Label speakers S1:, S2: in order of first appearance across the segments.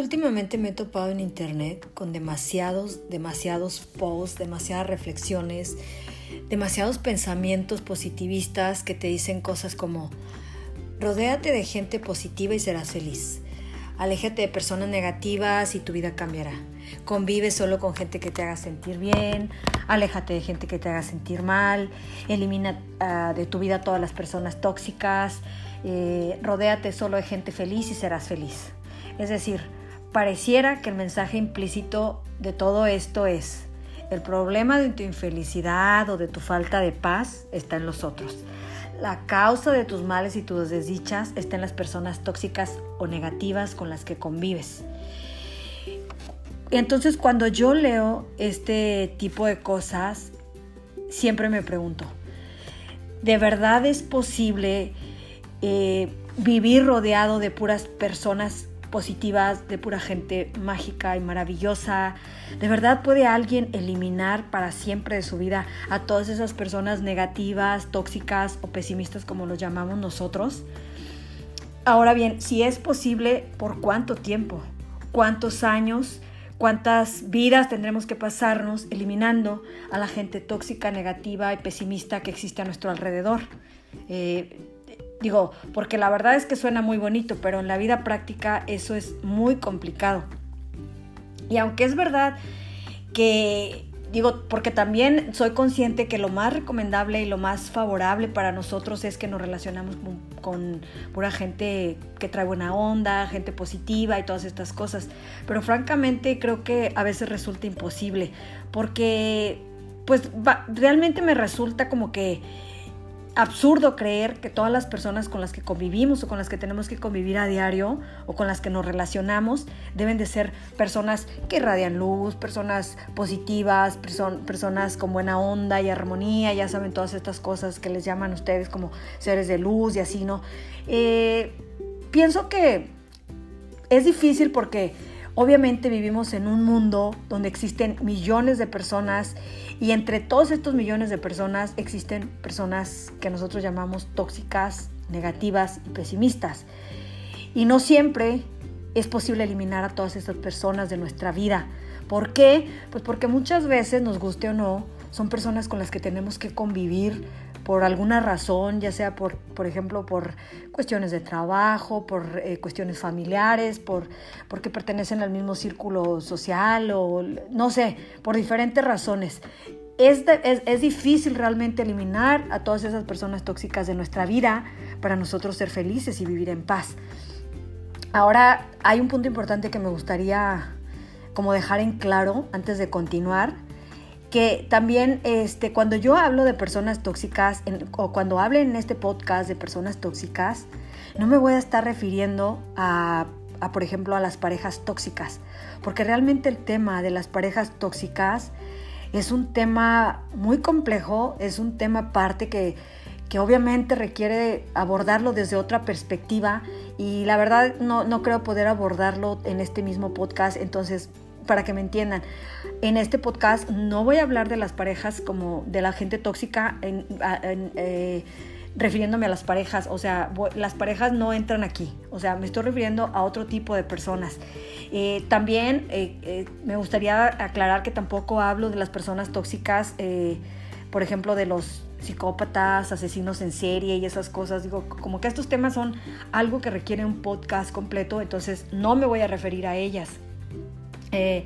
S1: Últimamente me he topado en internet con demasiados, demasiados posts, demasiadas reflexiones, demasiados pensamientos positivistas que te dicen cosas como rodéate de gente positiva y serás feliz. Aléjate de personas negativas y tu vida cambiará. Convive solo con gente que te haga sentir bien. Aléjate de gente que te haga sentir mal. Elimina uh, de tu vida todas las personas tóxicas. Eh, rodéate solo de gente feliz y serás feliz. Es decir, pareciera que el mensaje implícito de todo esto es, el problema de tu infelicidad o de tu falta de paz está en los otros. La causa de tus males y tus desdichas está en las personas tóxicas o negativas con las que convives. Entonces cuando yo leo este tipo de cosas, siempre me pregunto, ¿de verdad es posible eh, vivir rodeado de puras personas positivas, de pura gente mágica y maravillosa. ¿De verdad puede alguien eliminar para siempre de su vida a todas esas personas negativas, tóxicas o pesimistas como los llamamos nosotros? Ahora bien, si es posible, ¿por cuánto tiempo? ¿Cuántos años? ¿Cuántas vidas tendremos que pasarnos eliminando a la gente tóxica, negativa y pesimista que existe a nuestro alrededor? Eh, Digo, porque la verdad es que suena muy bonito, pero en la vida práctica eso es muy complicado. Y aunque es verdad que, digo, porque también soy consciente que lo más recomendable y lo más favorable para nosotros es que nos relacionamos con, pura gente que trae buena onda, gente positiva y todas estas cosas. Pero francamente creo que a veces resulta imposible, porque pues realmente me resulta como que absurdo creer que todas las personas con las que convivimos o con las que tenemos que convivir a diario o con las que nos relacionamos deben de ser personas que irradian luz, personas positivas, personas con buena onda y armonía, ya saben todas estas cosas que les llaman ustedes como seres de luz y así, ¿no? Eh, pienso que es difícil porque Obviamente vivimos en un mundo donde existen millones de personas y entre todos estos millones de personas existen personas que nosotros llamamos tóxicas, negativas y pesimistas. Y no siempre es posible eliminar a todas estas personas de nuestra vida. ¿Por qué? Pues porque muchas veces, nos guste o no, son personas con las que tenemos que convivir por alguna razón, ya sea por, por ejemplo, por cuestiones de trabajo, por eh, cuestiones familiares, por porque pertenecen al mismo círculo social o no sé, por diferentes razones. Es, es, es, difícil realmente eliminar a todas esas personas tóxicas de nuestra vida para nosotros ser felices y vivir en paz. Ahora hay un punto importante que me gustaría como dejar en claro antes de continuar que también este, cuando yo hablo de personas tóxicas o cuando hable en este podcast de personas tóxicas, no me voy a estar refiriendo a, a, por ejemplo, a las parejas tóxicas, porque realmente el tema de las parejas tóxicas es un tema muy complejo, es un tema aparte que, que obviamente requiere abordarlo desde otra perspectiva y la verdad no, no creo poder abordarlo en este mismo podcast, entonces para que me entiendan, en este podcast no voy a hablar de las parejas como de la gente tóxica, eh, refiriéndome a las parejas, o sea, las parejas no entran aquí, o sea, me estoy refiriendo a otro tipo de personas. Eh, también eh, me gustaría aclarar que tampoco hablo de las personas tóxicas, por ejemplo, de los psicópatas, asesinos en serie y esas cosas. Digo, como que estos temas son algo que requiere un podcast completo, entonces no me voy a referir a ellas. Eh,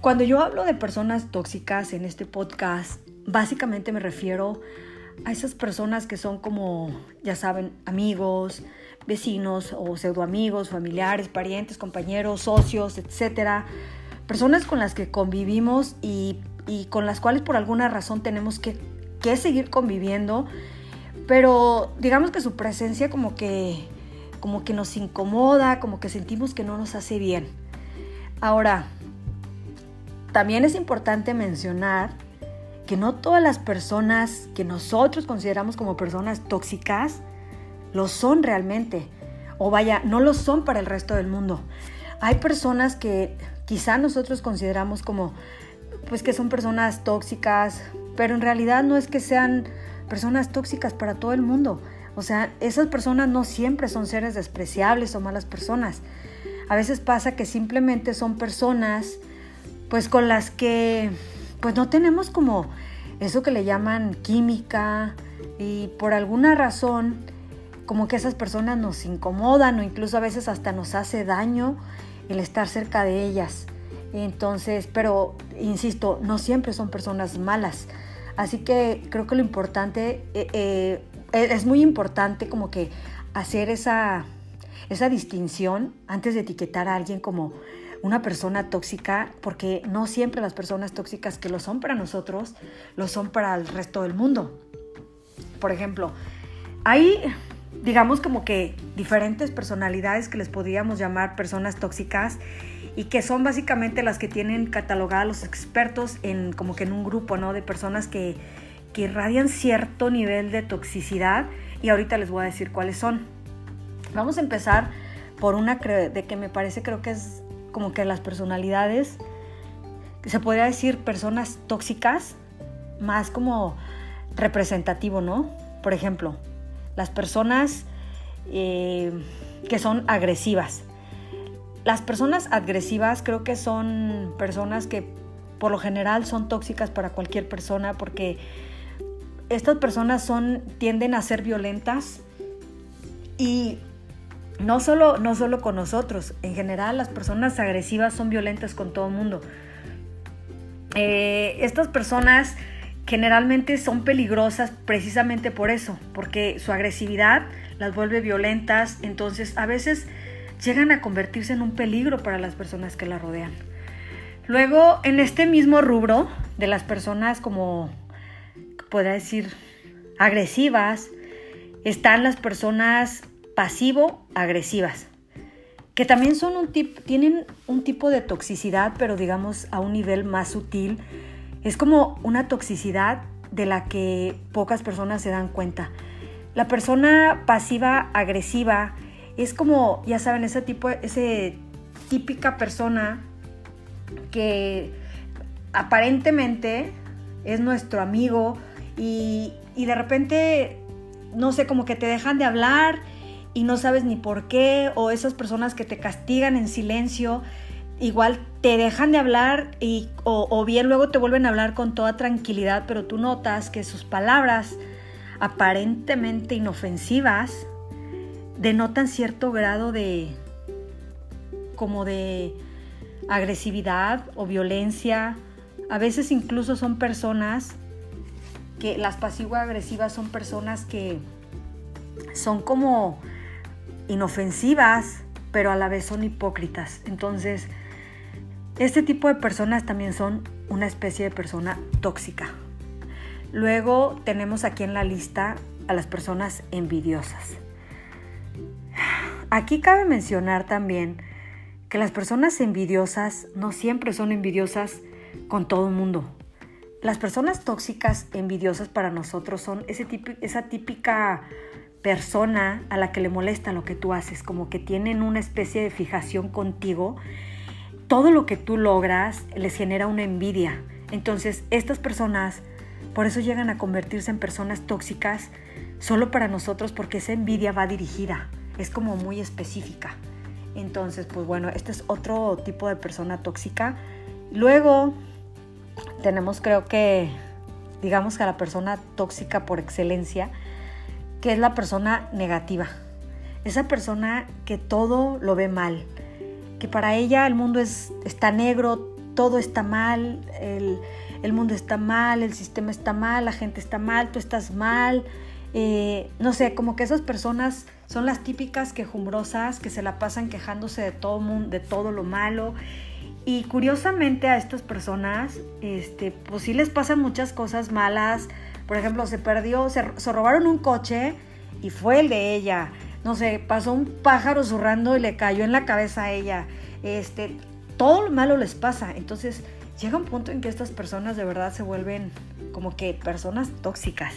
S1: cuando yo hablo de personas tóxicas en este podcast, básicamente me refiero a esas personas que son como, ya saben, amigos, vecinos o pseudoamigos, familiares, parientes, compañeros, socios, etcétera. Personas con las que convivimos y, con las cuales por alguna razón tenemos que, que seguir conviviendo, pero digamos que su presencia como que, como que nos incomoda, como que sentimos que no nos hace bien. Ahora, también es importante mencionar que no todas las personas que nosotros consideramos como personas tóxicas lo son realmente. O vaya, no lo son para el resto del mundo. Hay personas que quizá nosotros consideramos como, pues que son personas tóxicas, pero en realidad no es que sean personas tóxicas para todo el mundo. O sea, esas personas no siempre son seres despreciables o malas personas. A veces pasa que simplemente son personas pues con las que pues no tenemos como eso que le llaman química y por alguna razón como que esas personas nos incomodan o incluso a veces hasta nos hace daño el estar cerca de ellas. Entonces, pero insisto, no siempre son personas malas. Así que creo que lo importante, eh, eh, es muy importante como que hacer esa, esa distinción antes de etiquetar a alguien como una persona tóxica, porque no siempre las personas tóxicas que lo son para nosotros, lo son para el resto del mundo. Por ejemplo, hay, digamos como que diferentes personalidades que les podríamos llamar personas tóxicas y que son básicamente las que tienen catalogadas los expertos en como que en un grupo, ¿no? De personas que, que irradian cierto nivel de toxicidad y ahorita les voy a decir cuáles son. Vamos a empezar por una de que me parece creo que es como que las personalidades, se podría decir personas tóxicas, más como representativo, ¿no? Por ejemplo, las personas eh, que son agresivas. Las personas agresivas creo que son personas que por lo general son tóxicas para cualquier persona porque estas personas son, tienden a ser violentas y no solo, no solo con nosotros, en general las personas agresivas son violentas con todo el mundo. Eh, estas personas generalmente son peligrosas precisamente por eso, porque su agresividad las vuelve violentas, entonces a veces llegan a convertirse en un peligro para las personas que la rodean. Luego, en este mismo rubro de las personas como, podría decir, agresivas, están las personas pasivo-agresivas, que también son un tip, tienen un tipo de toxicidad, pero digamos a un nivel más sutil. Es como una toxicidad de la que pocas personas se dan cuenta. La persona pasiva-agresiva es como, ya saben, ese tipo, ese típica persona que aparentemente es nuestro amigo y, y de repente, no sé, como que te dejan de hablar y no sabes ni por qué, o esas personas que te castigan en silencio, igual te dejan de hablar y, o, o, bien luego te vuelven a hablar con toda tranquilidad, pero tú notas que sus palabras aparentemente inofensivas denotan cierto grado de como de agresividad o violencia. A veces incluso son personas que las pasivo-agresivas son personas que son como inofensivas, pero a la vez son hipócritas. Entonces, este tipo de personas también son una especie de persona tóxica. Luego tenemos aquí en la lista a las personas envidiosas. Aquí cabe mencionar también que las personas envidiosas no siempre son envidiosas con todo el mundo. Las personas tóxicas envidiosas para nosotros son ese esa típica persona a la que le molesta lo que tú haces, como que tienen una especie de fijación contigo. Todo lo que tú logras les genera una envidia. Entonces, estas personas por eso llegan a convertirse en personas tóxicas solo para nosotros porque esa envidia va dirigida es como muy específica. Entonces, pues bueno, este es otro tipo de persona tóxica. Luego tenemos creo que, digamos que a la persona tóxica por excelencia, que es la persona negativa. Esa persona que todo lo ve mal, que para ella el mundo es, está negro, todo está mal, el, el mundo está mal, el sistema está mal, la gente está mal, tú estás mal. Eh, no sé, como que esas personas son las típicas quejumbrosas que se la pasan quejándose de todo, mundo, de todo lo malo. Y curiosamente a estas personas, este, pues sí les pasan muchas cosas malas. Por ejemplo, se perdió, se, robaron un coche y fue el de ella. No sé, pasó un pájaro zurrando y le cayó en la cabeza a ella. Este, todo lo malo les pasa. Entonces llega un punto en que estas personas de verdad se vuelven como que personas tóxicas.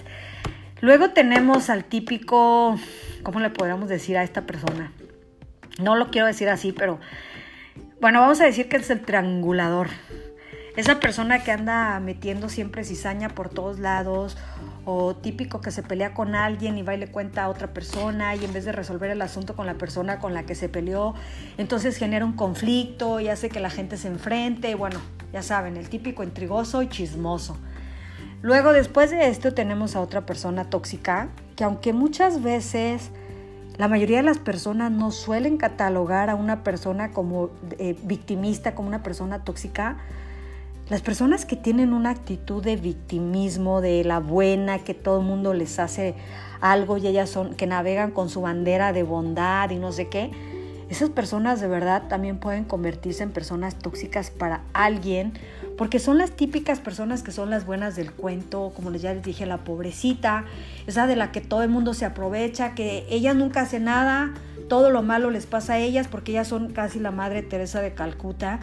S1: Luego tenemos al típico, ¿cómo le podríamos decir a esta persona? No lo quiero decir así, pero bueno, vamos a decir que es el triangulador. Esa persona que anda metiendo siempre cizaña por todos lados o típico que se pelea con alguien y va y le cuenta a otra persona y en vez de resolver el asunto con la persona con la que se peleó, entonces genera un conflicto y hace que la gente se enfrente. Bueno, ya saben, el típico intrigoso y chismoso. Luego, después de esto, tenemos a otra persona tóxica que aunque muchas veces la mayoría de las personas no suelen catalogar a una persona como eh, victimista, como una persona tóxica, las personas que tienen una actitud de victimismo, de la buena, que todo el mundo les hace algo y ellas son, que navegan con su bandera de bondad y no sé qué, esas personas de verdad también pueden convertirse en personas tóxicas para alguien, porque son las típicas personas que son las buenas del cuento, como ya les dije, la pobrecita, esa de la que todo el mundo se aprovecha, que ellas nunca hacen nada, todo lo malo les pasa a ellas porque ellas son casi la Madre Teresa de Calcuta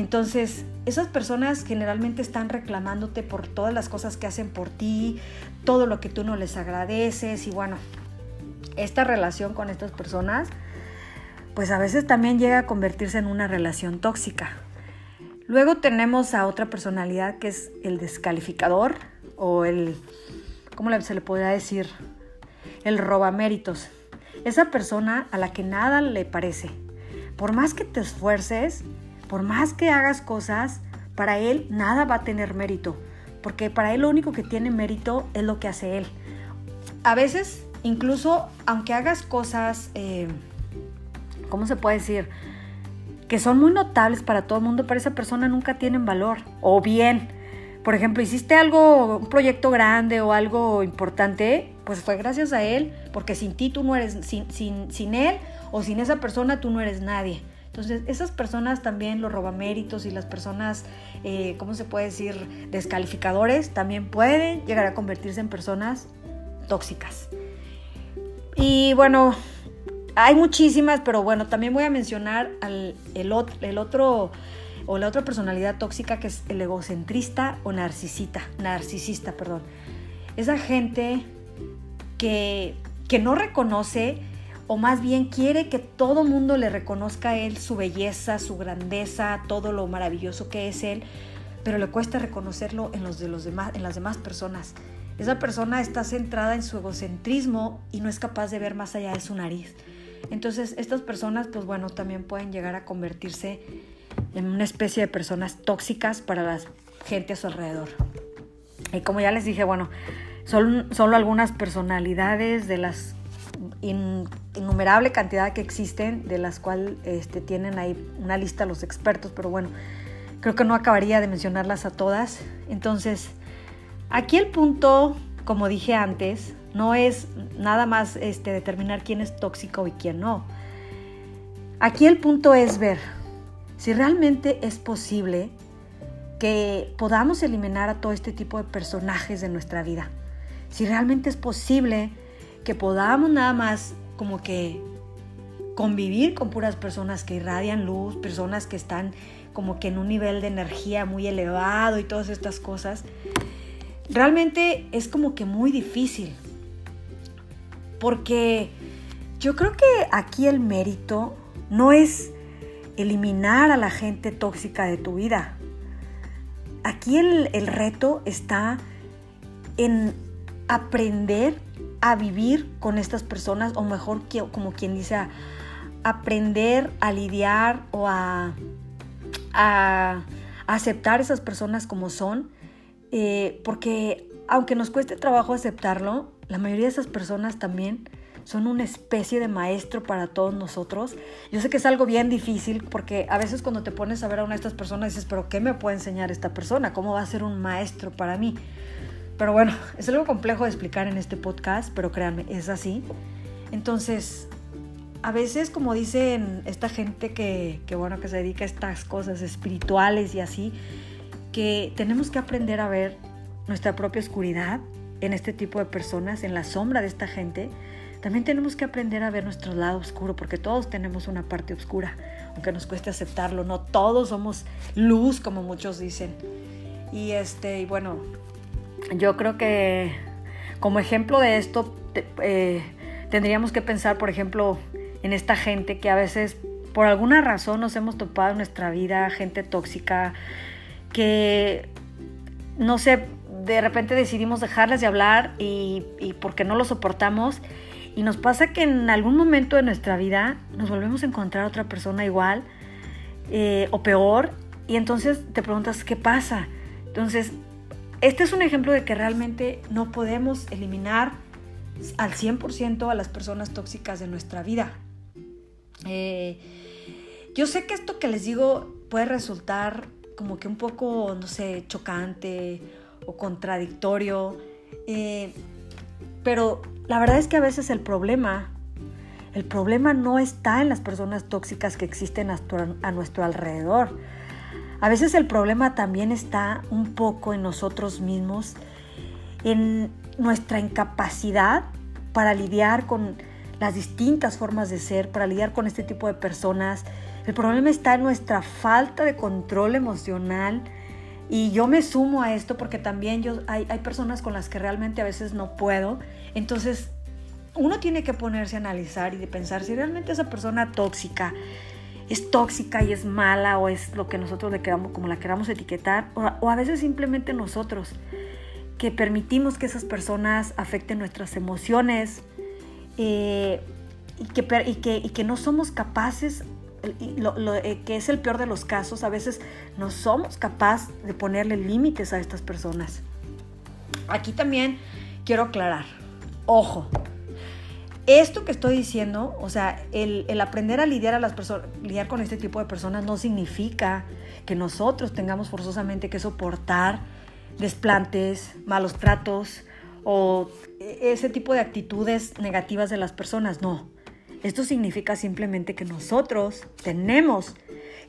S1: entonces, esas personas generalmente están reclamándote por todas las cosas que hacen por ti, todo lo que tú no les agradeces y bueno, esta relación con estas personas, pues a veces también llega a convertirse en una relación tóxica. Luego tenemos a otra personalidad que es el descalificador o el, ¿cómo se le podría decir? El robaméritos. Esa persona a la que nada le parece. Por más que te esfuerces, por más que hagas cosas, para él nada va a tener mérito, porque para él lo único que tiene mérito es lo que hace él. A veces, incluso aunque hagas cosas, eh, ¿cómo se puede decir? Que son muy notables para todo el mundo, para esa persona nunca tienen valor. O bien, por ejemplo, hiciste algo, un proyecto grande o algo importante, pues fue gracias a él, porque sin ti tú no eres, sin, sin, sin él o sin esa persona tú no eres nadie. Entonces, esas personas también, los robaméritos y las personas, eh, ¿cómo se puede decir?, descalificadores, también pueden llegar a convertirse en personas tóxicas. Y bueno, hay muchísimas, pero bueno, también voy a mencionar al, el, otro, el otro o la otra personalidad tóxica que es el egocentrista o narcisista, narcisista, perdón. Esa gente que, que no reconoce o más bien quiere que todo mundo le reconozca a él su belleza, su grandeza, todo lo maravilloso que es él, pero le cuesta reconocerlo en los de los demás, en las demás personas. Esa persona está centrada en su egocentrismo y no es capaz de ver más allá de su nariz. Entonces, estas personas, pues bueno, también pueden llegar a convertirse en una especie de personas tóxicas para la gente a su alrededor. Y como ya les dije, bueno, son solo algunas personalidades de las innumerable cantidad que existen, de las cuales este, tienen ahí una lista los expertos, pero bueno, creo que no acabaría de mencionarlas a todas. Entonces, aquí el punto, como dije antes, no es nada más este, determinar quién es tóxico y quién no. Aquí el punto es ver si realmente es posible que podamos eliminar a todo este tipo de personajes de nuestra vida. Si realmente es posible que podamos nada más como que convivir con puras personas que irradian luz, personas que están como que en un nivel de energía muy elevado y todas estas cosas, realmente es como que muy difícil. Porque yo creo que aquí el mérito no es eliminar a la gente tóxica de tu vida. Aquí el, el reto está en aprender a vivir con estas personas, o mejor como quien dice, aprender a lidiar o a, a, aceptar esas personas como son, eh, porque aunque nos cueste trabajo aceptarlo, la mayoría de esas personas también son una especie de maestro para todos nosotros. Yo sé que es algo bien difícil porque a veces cuando te pones a ver a una de estas personas dices, pero ¿qué me puede enseñar esta persona? ¿Cómo va a ser un maestro para mí? Pero bueno, es algo complejo de explicar en este podcast, pero créanme, es así. Entonces, a veces, como dicen esta gente que, que, bueno, que se dedica a estas cosas espirituales y así, que tenemos que aprender a ver nuestra propia oscuridad en este tipo de personas, en la sombra de esta gente. También tenemos que aprender a ver nuestro lado oscuro, porque todos tenemos una parte oscura, aunque nos cueste aceptarlo. No todos somos luz, como muchos dicen. Y este, y bueno, yo creo que como ejemplo de esto eh, tendríamos que pensar, por ejemplo, en esta gente que a veces por alguna razón nos hemos topado en nuestra vida, gente tóxica, que, no sé, de repente decidimos dejarles de hablar y, porque no lo soportamos. Y nos pasa que en algún momento de nuestra vida nos volvemos a encontrar a otra persona igual eh, o peor. Y entonces te preguntas, ¿qué pasa? Entonces, este es un ejemplo de que realmente no podemos eliminar al 100% a las personas tóxicas de nuestra vida. Eh, yo sé que esto que les digo puede resultar como que un poco, no sé, chocante o contradictorio, eh, pero la verdad es que a veces el problema, el problema no está en las personas tóxicas que existen a nuestro alrededor. A veces el problema también está un poco en nosotros mismos, en nuestra incapacidad para lidiar con las distintas formas de ser, para lidiar con este tipo de personas. El problema está en nuestra falta de control emocional. Y yo me sumo a esto porque también yo, hay, hay personas con las que realmente a veces no puedo. Entonces, uno tiene que ponerse a analizar y de pensar si realmente esa persona tóxica es tóxica y es mala o es lo que nosotros le queramos, como la queramos etiquetar, o, a veces simplemente nosotros que permitimos que esas personas afecten nuestras emociones eh, y, que, y, que, no somos capaces, lo, eh, que es el peor de los casos, a veces no somos capaces de ponerle límites a estas personas. Aquí también quiero aclarar, ojo, esto que estoy diciendo, o sea, el, aprender a lidiar, a las lidiar con este tipo de personas no significa que nosotros tengamos forzosamente que soportar desplantes, malos tratos o ese tipo de actitudes negativas de las personas. No, esto significa simplemente que nosotros tenemos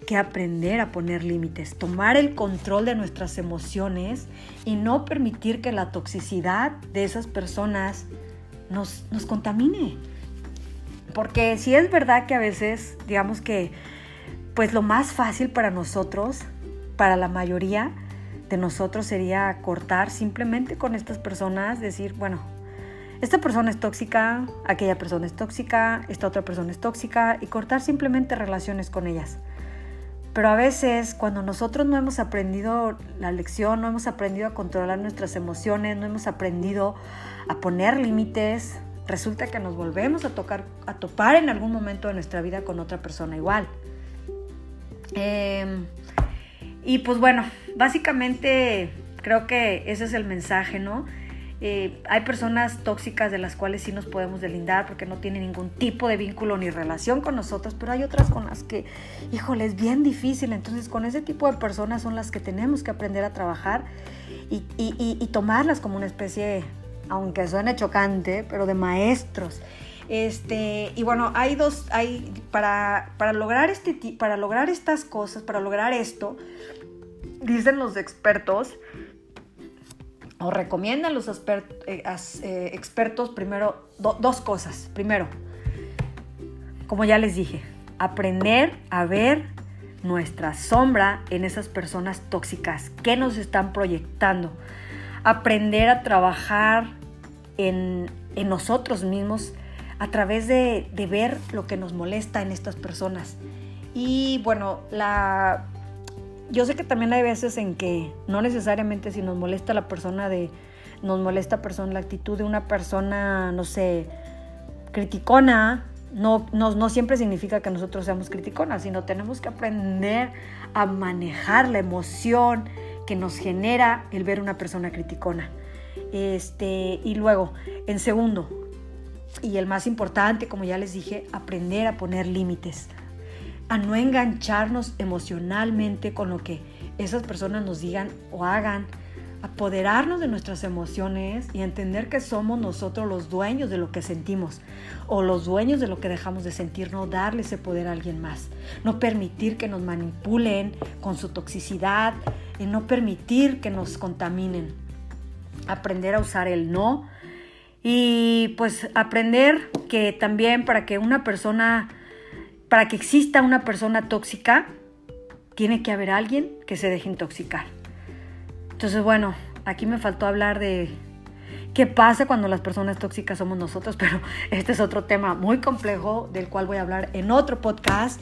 S1: que aprender a poner límites, tomar el control de nuestras emociones y no permitir que la toxicidad de esas personas nos, contamine. Porque si es verdad que a veces, digamos que, pues lo más fácil para nosotros, para la mayoría de nosotros sería cortar simplemente con estas personas, decir, bueno, esta persona es tóxica, aquella persona es tóxica, esta otra persona es tóxica y cortar simplemente relaciones con ellas. Pero a veces cuando nosotros no hemos aprendido la lección, no hemos aprendido a controlar nuestras emociones, no hemos aprendido a poner límites, resulta que nos volvemos a, tocar, a topar en algún momento de nuestra vida con otra persona igual. Em, y pues bueno, básicamente creo que ese es el mensaje, ¿no? Eh, hay personas tóxicas de las cuales sí nos podemos delindar porque no tienen ningún tipo de vínculo ni relación con nosotros, pero hay otras con las que, híjole, es bien difícil. Entonces, con ese tipo de personas son las que tenemos que aprender a trabajar y, y tomarlas como una especie, aunque suene chocante, pero de maestros. Este, y bueno, hay dos, hay, para, para, lograr este, para lograr estas cosas, para lograr esto, dicen los expertos, o recomiendan los eh, eh, expertos primero dos cosas. Primero, como ya les dije, aprender a ver nuestra sombra en esas personas tóxicas que nos están proyectando. Aprender a trabajar en, nosotros mismos a través de, de ver lo que nos molesta en estas personas. Y bueno, la yo sé que también hay veces en que no necesariamente si nos molesta la persona de, nos molesta persona, la actitud de una persona, no sé, criticona, no, no, no, siempre significa que nosotros seamos criticonas, sino tenemos que aprender a manejar la emoción que nos genera el ver una persona criticona. Este, y luego, en segundo, y el más importante, como ya les dije, aprender a poner límites a no engancharnos emocionalmente con lo que esas personas nos digan o hagan, apoderarnos de nuestras emociones y entender que somos nosotros los dueños de lo que sentimos o los dueños de lo que dejamos de sentir, no darle ese poder a alguien más, no permitir que nos manipulen con su toxicidad y no permitir que nos contaminen, aprender a usar el no y pues aprender que también para que una persona para que exista una persona tóxica, tiene que haber alguien que se deje intoxicar. Entonces, bueno, aquí me faltó hablar de qué pasa cuando las personas tóxicas somos nosotros, pero este es otro tema muy complejo del cual voy a hablar en otro podcast.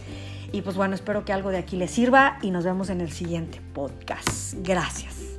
S1: Y pues bueno, espero que algo de aquí les sirva y nos vemos en el siguiente podcast. Gracias.